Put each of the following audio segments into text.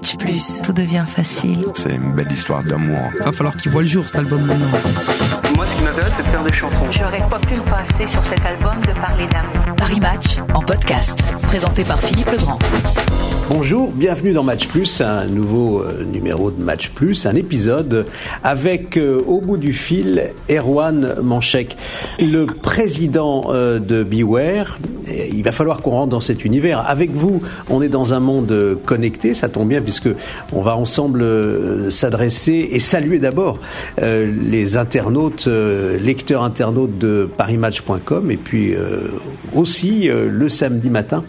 Match Plus, tout devient facile. C'est une belle histoire d'amour. Va falloir qu'il voit le jour cet album maintenant. Moi, ce qui m'intéresse, c'est de faire des chansons. J'aurais pas pu passer sur cet album de parler d'amour. Paris Match en podcast, présenté par Philippe Legrand. Bonjour, bienvenue dans Match Plus, un nouveau euh, numéro de Match Plus, un épisode avec euh, au bout du fil Erwan Manchek, le président euh, de Beware. Il va falloir qu'on rentre dans cet univers. Avec vous, on est dans un monde connecté, ça tombe bien puisque on va ensemble s'adresser et saluer d'abord les internautes, lecteurs internautes de parimatch.com et puis aussi le samedi matin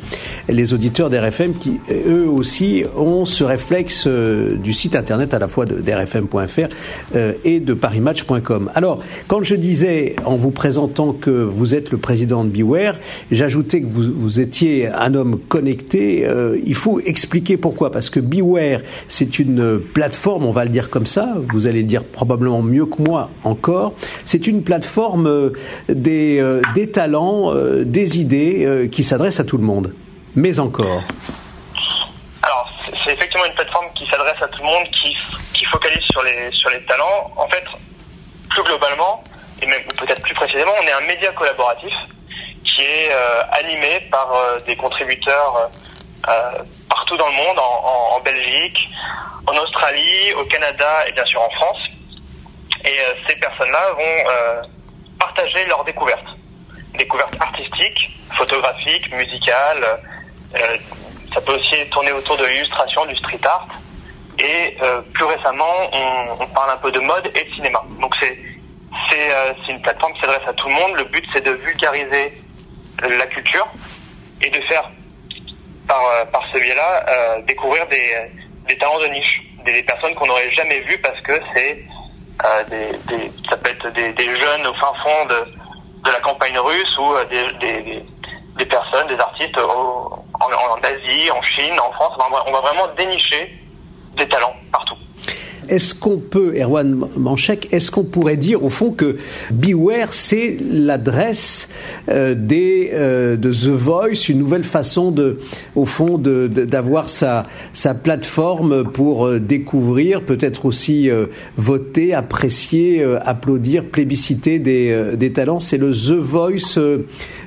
les auditeurs d'RFM qui eux aussi ont ce réflexe euh, du site internet à la fois d'RFM.fr euh, et de parimatch.com. Alors, quand je disais en vous présentant que vous êtes le président de Beware, j'ajoutais que vous, vous étiez un homme connecté. Euh, il faut expliquer pourquoi. Parce que Beware, c'est une plateforme, on va le dire comme ça, vous allez le dire probablement mieux que moi encore, c'est une plateforme des, des talents, des idées qui s'adresse à tout le monde. Mais encore. Alors, c'est- c'est effectivement une plateforme qui s'adresse à tout le qui, focalise sur les, sur les talents. En fait, plus globalement, et même peut-être plus précisément, on est un média collaboratif qui est euh, animé par euh, des contributeurs euh, partout dans le monde, en, en- Belgique, en Australie, au Canada et bien sûr en France. Et ces personnes-là vont partager leurs découvertes. Découvertes artistiques, photographiques, musicales. ça peut aussi tourner autour de l'illustration, du street art. Et euh, plus récemment, on, on parle un peu de mode et de cinéma. Donc c'est c'est euh, une plateforme qui s'adresse à tout le monde. Le but c'est de vulgariser la culture et de faire par euh, par ce biais-là euh, découvrir des des talents de niche, des, personnes qu'on n'aurait jamais vues parce que c'est euh, des, des ça peut être des, des jeunes au fin fond de de la campagne russe ou euh, des, des, personnes, des artistes au- en, en, Asie, en Chine, en France. On va vraiment dénicher des talents partout. Est-ce qu'on peut, Erwan Manchek, est-ce qu'on pourrait dire au fond que Beware, c'est l'adresse euh, des euh, de The Voice, une nouvelle façon de, au fond, de- de- d'avoir sa sa plateforme pour euh, découvrir, peut-être aussi voter, apprécier, applaudir, plébisciter des des talents? C'est le The Voice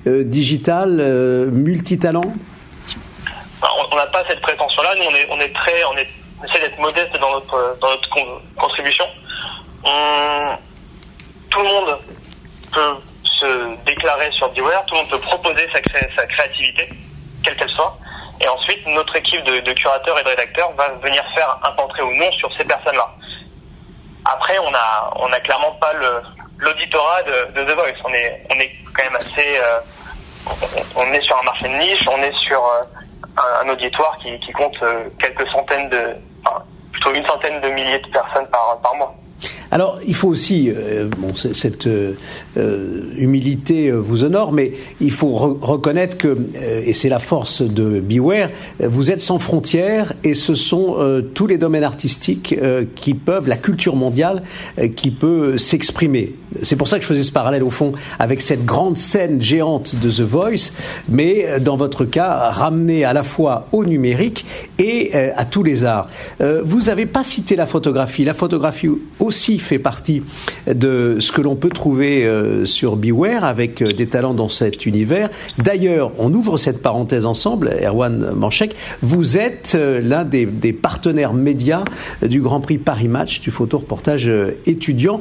digital multitalent? Enfin, on- on n'a pas cette prétention-là. Nous, on est, on est très, on, est, on essaie d'être modeste dans notre, dans notre con- contribution. On- tout le monde peut se déclarer sur Beware, tout le monde peut proposer sa, sa créativité, quelle qu'elle soit. Et ensuite, notre équipe de, curateurs et de rédacteurs va venir faire un portrait ou non sur ces personnes-là. Après, on a, on a clairement pas l'auditorat de, de The Voice. On est, on est quand même assez, euh, on, est sur un marché de niche, on est sur euh, un, auditoire qui, qui compte euh, quelques centaines de, plutôt une centaine de milliers de personnes par, par mois. Alors, il faut aussi, euh, bon, cette euh, humilité euh, vous honore, mais il faut re- reconnaître que, euh, et c'est la force de Beware, euh, vous êtes sans frontières et ce sont euh, tous les domaines artistiques euh, qui peuvent, la culture mondiale, euh, qui peut s'exprimer. C'est pour ça que je faisais ce parallèle au fond avec cette grande scène géante de The Voice, mais euh, dans votre cas, ramenée à la fois au numérique et euh, à tous les arts. Euh, vous n'avez pas cité la photographie. La photographie aussi fait partie de ce que l'on peut trouver euh, sur Beware avec euh, des talents dans cet univers. D'ailleurs, on ouvre cette parenthèse ensemble, Erwan Manchek. Vous êtes euh, l'un des, partenaires médias du Grand Prix Paris Match, du photoreportage étudiant,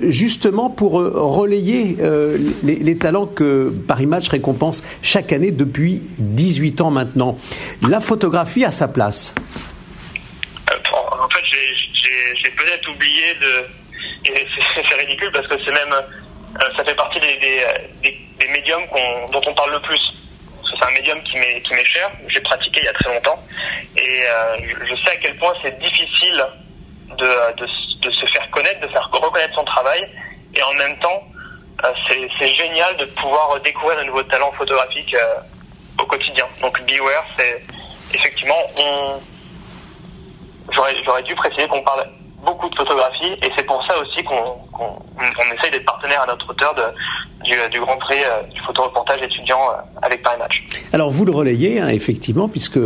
justement pour relayer les, talents que Paris Match récompense chaque année depuis 18 ans maintenant. La photographie a sa place. En fait, j'ai- peut-être oublié de. c'est ridicule parce que c'est même. Euh, ça fait partie des, des, des, des médiums qu'on- dont on parle le plus. C'est un médium qui m'est qui m'est cher. J'ai pratiqué il y a très longtemps. Et euh, je, je sais à quel point c'est difficile de, de, de se faire connaître, de faire reconnaître son travail. Et en même temps, euh, c'est génial de pouvoir découvrir de nouveaux talents photographiques euh, au quotidien. Donc Beware, c'est effectivement, on, j'aurais j'aurais dû préciser qu'on parle beaucoup de photographie et c'est pour ça aussi qu'on on essaye d'être partenaire à notre hauteur de, du, Grand Prix du photoreportage étudiant avec Paris Match. Alors vous le relayez hein, effectivement puisque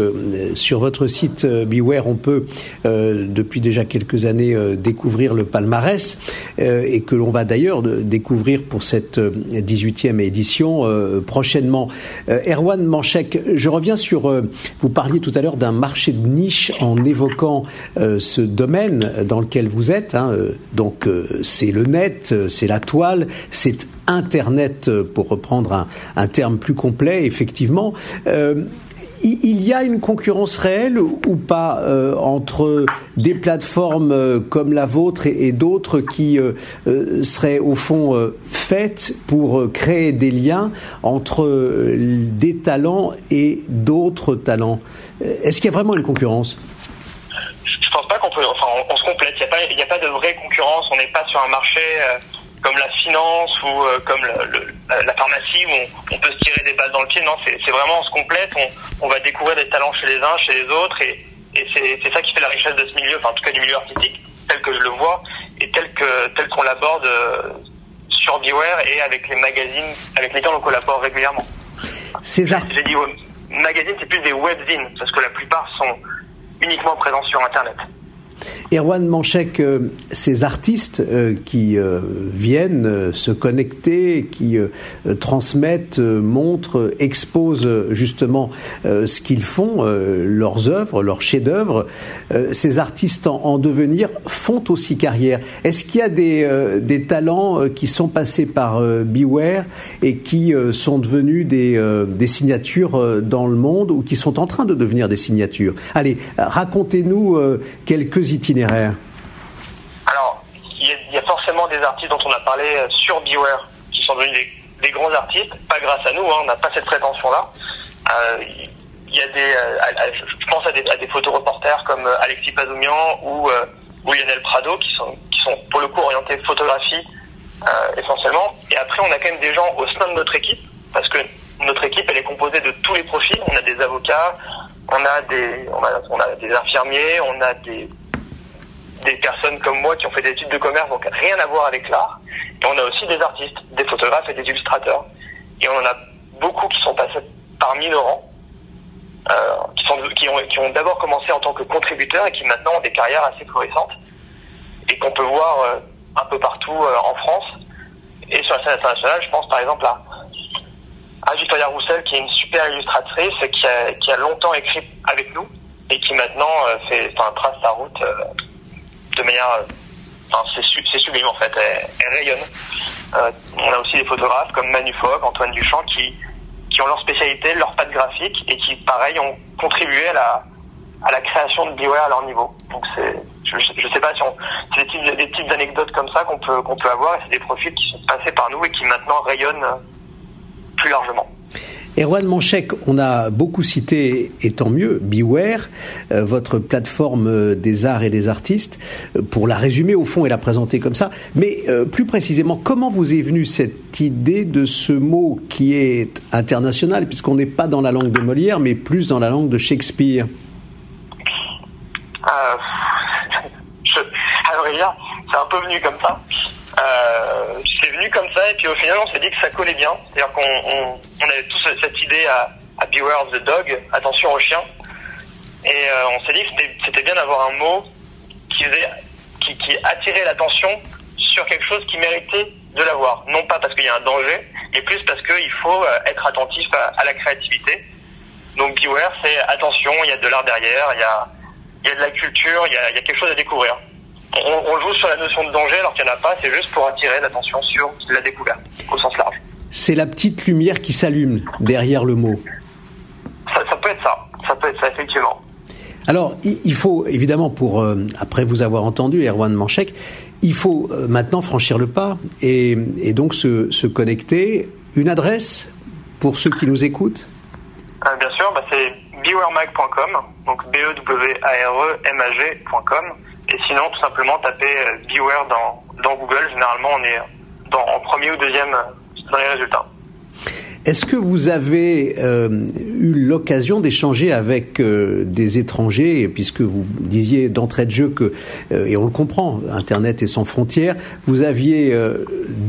sur votre site Beware on peut depuis déjà quelques années découvrir le palmarès et que l'on va d'ailleurs découvrir pour cette 18e édition prochainement. Erwan Manchek, je reviens sur vous parliez tout à l'heure d'un marché de niche en évoquant ce domaine dans lequel vous êtes. Hein, donc c'est le net, c'est la toile, c'est Internet, euh, pour reprendre un, terme plus complet, effectivement. Euh, il y a une concurrence réelle ou pas euh, entre des plateformes comme la vôtre et, d'autres qui seraient au fond faites pour créer des liens entre des talents et d'autres talents? Est-ce qu'il y a vraiment une concurrence? Je pense pas qu'on peut. Enfin, on, se complète. Il n'y a, a, pas de vraie concurrence. On n'est pas sur un marché comme la finance ou euh, comme le, la pharmacie où on, peut se tirer des balles dans le pied. Non, c'est vraiment on se complète, on, on, va découvrir des talents chez les uns, chez les autres, et, et c'est ça qui fait la richesse de ce milieu, enfin en tout cas du milieu artistique, tel que je le vois, et tel que tel qu'on l'aborde euh, sur Beware et avec les magazines avec lesquels on collabore régulièrement. César. J'ai dit magazines, c'est plus des webzines, parce que la plupart sont uniquement présents sur Internet. Erwan Manchek, euh, ces artistes euh, qui euh, viennent se connecter, qui transmettent, montrent, exposent justement ce qu'ils font, leurs œuvres, leurs chefs-d'œuvre, ces artistes en, devenir font aussi carrière. Est-ce qu'il y a des, talents qui sont passés par Beware et qui sont devenus des, des signatures dans le monde ou qui sont en train de devenir des signatures? Allez, racontez-nous quelques itinéraire Alors, il y, a forcément des artistes dont on a parlé euh, sur Beware qui sont devenus des, grands artistes, pas grâce à nous, hein, on n'a pas cette prétention-là. Euh, il y a des, euh, je pense à des, à photoreporters comme Alexis Pazoumian ou, ou Lionel Prado qui sont, pour le coup orientés photographie essentiellement. Et après, on a quand même des gens au sein de notre équipe parce que notre équipe elle est composée de tous les profils. On a des avocats, on a des, on a des infirmiers, on a des des personnes comme moi qui ont fait des études de commerce, donc rien à voir avec l'art. Et on a aussi des artistes, des photographes et des illustrateurs. Et on en a beaucoup qui sont passés parmi nos rangs, euh, qui, sont, qui ont, qui ont d'abord commencé en tant que contributeurs et qui maintenant ont des carrières assez florissantes et qu'on peut voir euh, un peu partout euh, en France. Et sur la scène internationale, je pense par exemple à, à Victoria Roussel, qui est une super illustratrice qui a, qui a longtemps écrit avec nous et qui maintenant euh, fait, trace sa route de manière. Euh, enfin, c'est sublime en fait, elle, rayonne. Euh, on a aussi des photographes comme Manu Fogg, Antoine Duchamp qui, qui ont leur spécialité, leur patte graphique et qui, pareil, ont contribué à la, à la création de Beware à leur niveau. Donc c'est, je, je sais pas si on, c'est des types, des types d'anecdotes comme ça qu'on peut, qu'on peut avoir et c'est des profils qui sont passés par nous et qui maintenant rayonnent plus largement. Erwan Manchek, on a beaucoup cité, et tant mieux, Beware, euh, votre plateforme euh, des arts et des artistes, euh, pour la résumer au fond et la présenter comme ça. Mais plus précisément, comment vous est venue cette idée de ce mot qui est international, puisqu'on n'est pas dans la langue de Molière, mais plus dans la langue de Shakespeare? Je, c'est un peu venu comme ça. Euh, c'est venu comme ça et puis au final on s'est dit que ça collait bien. C'est-à-dire qu'on on, avait tous cette idée à, à, Beware of the Dog, attention au chien. Et euh, on s'est dit que c'était bien d'avoir un mot qui, faisait, qui, qui attirait l'attention sur quelque chose qui méritait de l'avoir. Non pas parce qu'il y a un danger, mais plus parce qu'il faut euh, être attentif à, la créativité. Donc Beware, c'est attention, il y a de l'art derrière, il y a, y a de la culture, il y a, il y a quelque chose à découvrir on, joue sur la notion de danger alors qu'il n'y en a pas, c'est juste pour attirer l'attention sur la découverte au sens large. C'est la petite lumière qui s'allume derrière le mot. Ça, peut être ça, ça peut être ça effectivement. Alors, il faut évidemment, pour euh, après vous avoir entendu, Erwan Manchek, il faut euh, maintenant franchir le pas et, donc se, connecter. Une adresse pour ceux qui nous écoutent? Euh, Bien sûr, bah, c'est bewaremag.com, donc b e w a r e m a g.com. Et sinon, tout simplement, taper euh, Beware dans, Google. Généralement, on est dans, en premier ou deuxième euh, dans les résultats. Est-ce que vous avez euh, eu l'occasion d'échanger avec euh, des étrangers, puisque vous disiez d'entrée de jeu que, euh, et on le comprend, Internet est sans frontières, vous aviez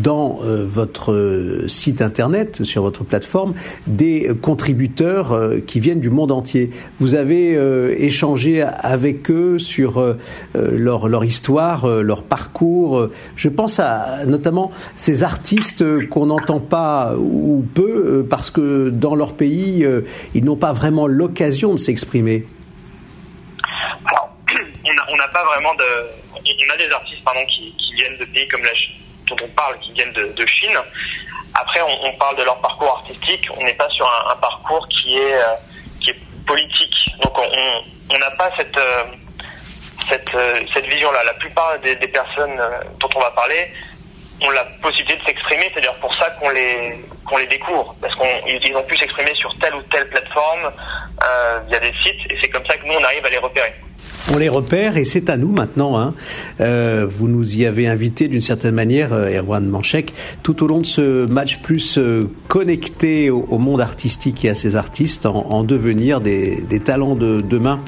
dans votre site Internet, sur votre plateforme, des contributeurs qui viennent du monde entier. Vous avez échangé avec eux sur leur, leur histoire, leur parcours. Je pense à notamment ces artistes qu'on n'entend pas ou peu euh, parce que dans leur pays, euh, ils n'ont pas vraiment l'occasion de s'exprimer on n'a pas vraiment de. On a des artistes pardon, qui, viennent de pays comme la dont on parle, qui viennent de, Chine. Après, on, parle de leur parcours artistique. On n'est pas sur un, parcours qui est, euh, qui est politique. Donc, on n'a pas cette, cette, cette vision-là. La plupart des, personnes dont on va parler ont la possibilité de s'exprimer, c'est-à-dire pour ça qu'on les qu'on les découvre, parce qu'ils ont pu s'exprimer sur telle ou telle plateforme euh, via des sites, et c'est comme ça que nous on arrive à les repérer. On les repère et c'est à nous maintenant. Hein. Euh, vous nous y avez invité d'une certaine manière, euh, Erwan Manchek, tout au long de ce match plus euh, connecté au, monde artistique et à ses artistes en, devenir des, des, talents de demain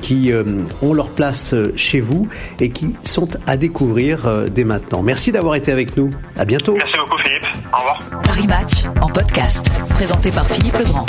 qui ont leur place chez vous et qui sont à découvrir dès maintenant. Merci d'avoir été avec nous. À bientôt. Merci beaucoup Philippe. Au revoir. Paris Match en podcast, présenté par Philippe Legrand.